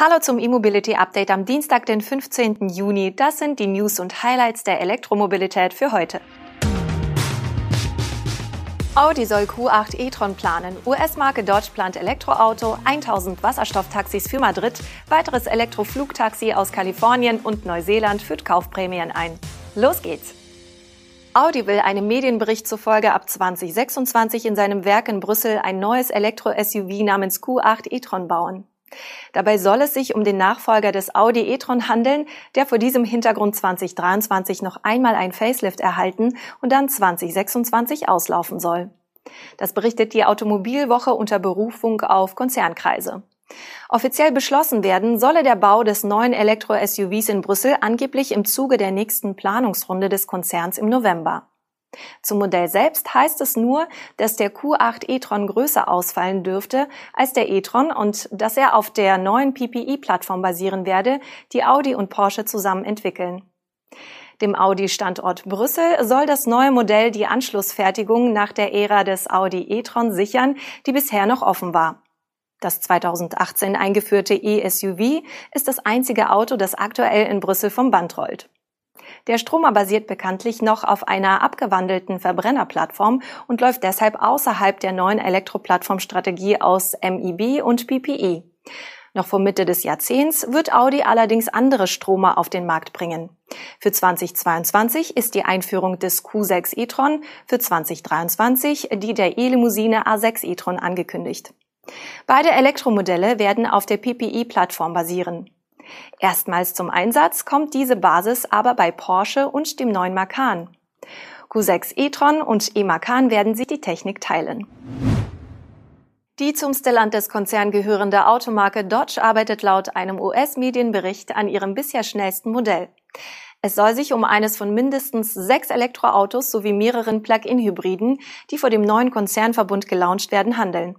Hallo zum E-Mobility Update am Dienstag, den 15. Juni. Das sind die News und Highlights der Elektromobilität für heute. Audi soll Q8 e-tron planen. US-Marke Dodge plant Elektroauto, 1000 Wasserstofftaxis für Madrid, weiteres Elektroflugtaxi aus Kalifornien und Neuseeland führt Kaufprämien ein. Los geht's! Audi will einem Medienbericht zufolge ab 2026 in seinem Werk in Brüssel ein neues Elektro-SUV namens Q8 e-tron bauen. Dabei soll es sich um den Nachfolger des Audi e-tron handeln, der vor diesem Hintergrund 2023 noch einmal ein Facelift erhalten und dann 2026 auslaufen soll. Das berichtet die Automobilwoche unter Berufung auf Konzernkreise. Offiziell beschlossen werden solle der Bau des neuen Elektro-SUVs in Brüssel angeblich im Zuge der nächsten Planungsrunde des Konzerns im November. Zum Modell selbst heißt es nur, dass der Q8 e-tron größer ausfallen dürfte als der e-tron und dass er auf der neuen PPI-Plattform basieren werde, die Audi und Porsche zusammen entwickeln. Dem Audi-Standort Brüssel soll das neue Modell die Anschlussfertigung nach der Ära des Audi e-tron sichern, die bisher noch offen war. Das 2018 eingeführte e-SUV ist das einzige Auto, das aktuell in Brüssel vom Band rollt. Der Stromer basiert bekanntlich noch auf einer abgewandelten Verbrennerplattform und läuft deshalb außerhalb der neuen Elektroplattformstrategie aus MIB und PPE. Noch vor Mitte des Jahrzehnts wird Audi allerdings andere Stromer auf den Markt bringen. Für 2022 ist die Einführung des Q6 e-tron, für 2023 die der E-Limousine A6 e-tron angekündigt. Beide Elektromodelle werden auf der PPE-Plattform basieren. Erstmals zum Einsatz kommt diese Basis aber bei Porsche und dem neuen Macan. Q6 e-tron und e-Macan werden sich die Technik teilen. Die zum Stellantis-Konzern gehörende Automarke Dodge arbeitet laut einem US-Medienbericht an ihrem bisher schnellsten Modell. Es soll sich um eines von mindestens sechs Elektroautos sowie mehreren Plug-in-Hybriden, die vor dem neuen Konzernverbund gelauncht werden, handeln.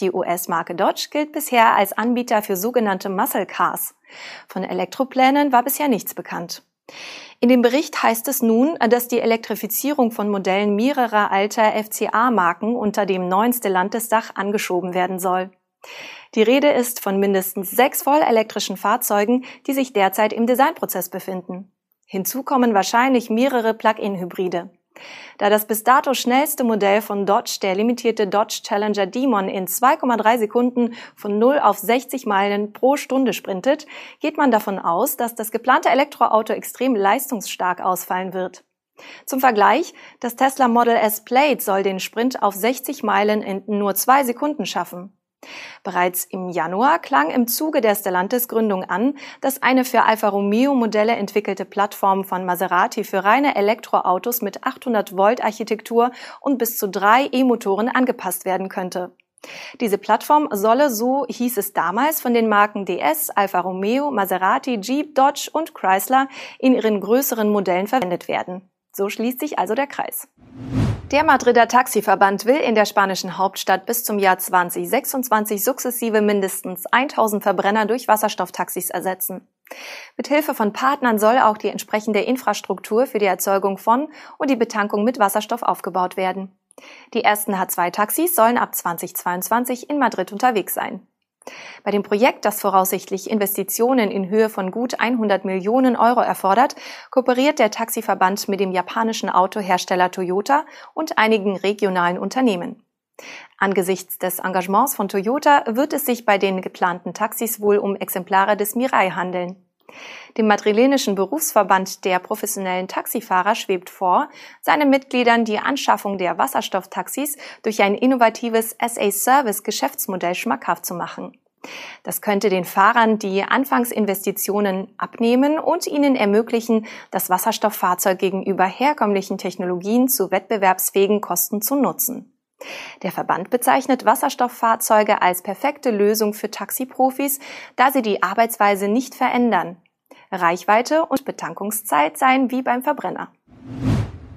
Die US-Marke Dodge gilt bisher als Anbieter für sogenannte Muscle Cars. Von Elektroplänen war bisher nichts bekannt. In dem Bericht heißt es nun, dass die Elektrifizierung von Modellen mehrerer alter FCA-Marken unter dem neuen Stellantis-Dach angeschoben werden soll. Die Rede ist von mindestens sechs vollelektrischen Fahrzeugen, die sich derzeit im Designprozess befinden. Hinzu kommen wahrscheinlich mehrere Plug-in-Hybride. Da das bis dato schnellste Modell von Dodge, der limitierte Dodge Challenger Demon, in 2,3 Sekunden von 0 auf 60 Meilen pro Stunde sprintet, geht man davon aus, dass das geplante Elektroauto extrem leistungsstark ausfallen wird. Zum Vergleich, das Tesla Model S Plate soll den Sprint auf 60 Meilen in nur zwei Sekunden schaffen. Bereits im Januar klang im Zuge der Stellantis Gründung an, dass eine für Alfa Romeo Modelle entwickelte Plattform von Maserati für reine Elektroautos mit 800 Volt Architektur und bis zu drei E-Motoren angepasst werden könnte. Diese Plattform solle, so hieß es damals, von den Marken DS, Alfa Romeo, Maserati, Jeep, Dodge und Chrysler in ihren größeren Modellen verwendet werden. So schließt sich also der Kreis. Der Madrider Taxiverband will in der spanischen Hauptstadt bis zum Jahr 2026 sukzessive mindestens 1000 Verbrenner durch Wasserstofftaxis ersetzen. Mit Hilfe von Partnern soll auch die entsprechende Infrastruktur für die Erzeugung von und die Betankung mit Wasserstoff aufgebaut werden. Die ersten H2-Taxis sollen ab 2022 in Madrid unterwegs sein. Bei dem Projekt, das voraussichtlich Investitionen in Höhe von gut 100 Millionen Euro erfordert, kooperiert der Taxiverband mit dem japanischen Autohersteller Toyota und einigen regionalen Unternehmen. Angesichts des Engagements von Toyota wird es sich bei den geplanten Taxis wohl um Exemplare des Mirai handeln. Dem madrilenischen Berufsverband der professionellen Taxifahrer schwebt vor, seinen Mitgliedern die Anschaffung der Wasserstofftaxis durch ein innovatives SA-Service-Geschäftsmodell schmackhaft zu machen. Das könnte den Fahrern die Anfangsinvestitionen abnehmen und ihnen ermöglichen, das Wasserstofffahrzeug gegenüber herkömmlichen Technologien zu wettbewerbsfähigen Kosten zu nutzen. Der Verband bezeichnet Wasserstofffahrzeuge als perfekte Lösung für Taxiprofis, da sie die Arbeitsweise nicht verändern. Reichweite und Betankungszeit seien wie beim Verbrenner.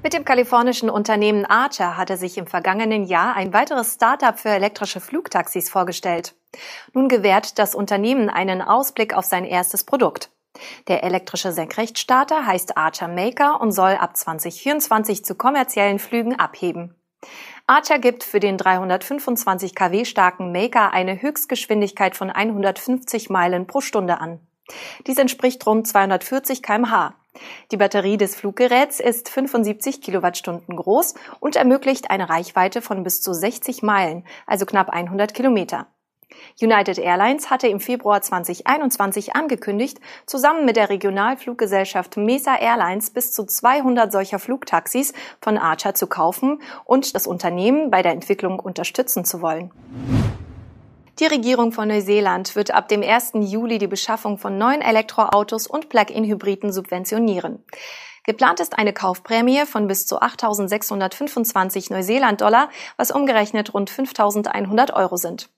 Mit dem kalifornischen Unternehmen Archer hatte sich im vergangenen Jahr ein weiteres Startup für elektrische Flugtaxis vorgestellt. Nun gewährt das Unternehmen einen Ausblick auf sein erstes Produkt. Der elektrische Senkrechtstarter heißt Archer Maker und soll ab 2024 zu kommerziellen Flügen abheben. Archer gibt für den 325 kW starken Maker eine Höchstgeschwindigkeit von 150 Meilen pro Stunde an. Dies entspricht rund 240 kmh. Die Batterie des Fluggeräts ist 75 Kilowattstunden groß und ermöglicht eine Reichweite von bis zu 60 Meilen, also knapp 100 Kilometer. United Airlines hatte im Februar 2021 angekündigt, zusammen mit der Regionalfluggesellschaft Mesa Airlines bis zu 200 solcher Flugtaxis von Archer zu kaufen und das Unternehmen bei der Entwicklung unterstützen zu wollen. Die Regierung von Neuseeland wird ab dem 1. Juli die Beschaffung von neuen Elektroautos und Plug-in-Hybriden subventionieren. Geplant ist eine Kaufprämie von bis zu 8.625 Neuseeland-Dollar, was umgerechnet rund 5.100 Euro sind.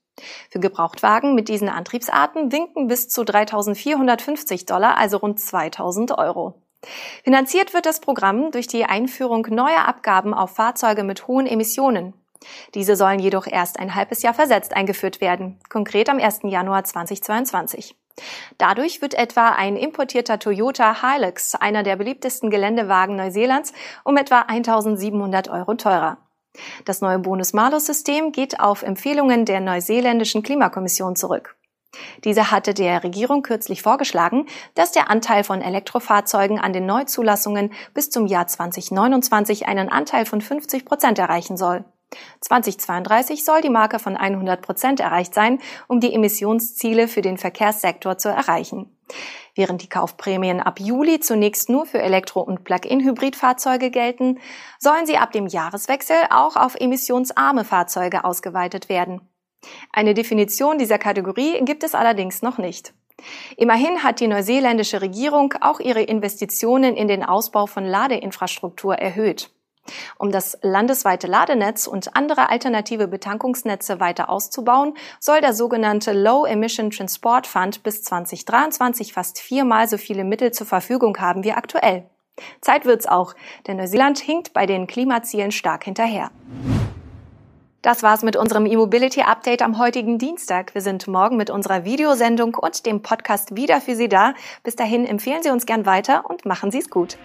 Für Gebrauchtwagen mit diesen Antriebsarten winken bis zu 3.450 Dollar, also rund 2.000 Euro. Finanziert wird das Programm durch die Einführung neuer Abgaben auf Fahrzeuge mit hohen Emissionen. Diese sollen jedoch erst ein halbes Jahr versetzt eingeführt werden, konkret am 1. Januar 2022. Dadurch wird etwa ein importierter Toyota Hilux, einer der beliebtesten Geländewagen Neuseelands, um etwa 1700 Euro teurer. Das neue Bonus-Malus-System geht auf Empfehlungen der neuseeländischen Klimakommission zurück. Diese hatte der Regierung kürzlich vorgeschlagen, dass der Anteil von Elektrofahrzeugen an den Neuzulassungen bis zum Jahr 2029 einen Anteil von 50 Prozent erreichen soll. 2032 soll die Marke von 100 Prozent erreicht sein, um die Emissionsziele für den Verkehrssektor zu erreichen. Während die Kaufprämien ab Juli zunächst nur für Elektro- und Plug-in-Hybridfahrzeuge gelten, sollen sie ab dem Jahreswechsel auch auf emissionsarme Fahrzeuge ausgeweitet werden. Eine Definition dieser Kategorie gibt es allerdings noch nicht. Immerhin hat die neuseeländische Regierung auch ihre Investitionen in den Ausbau von Ladeinfrastruktur erhöht. Um das landesweite Ladenetz und andere alternative Betankungsnetze weiter auszubauen, soll der sogenannte Low Emission Transport Fund bis 2023 fast viermal so viele Mittel zur Verfügung haben wie aktuell. Zeit wird's auch, denn Neuseeland hinkt bei den Klimazielen stark hinterher. Das war's mit unserem E-Mobility Update am heutigen Dienstag. Wir sind morgen mit unserer Videosendung und dem Podcast wieder für Sie da. Bis dahin empfehlen Sie uns gern weiter und machen Sie es gut.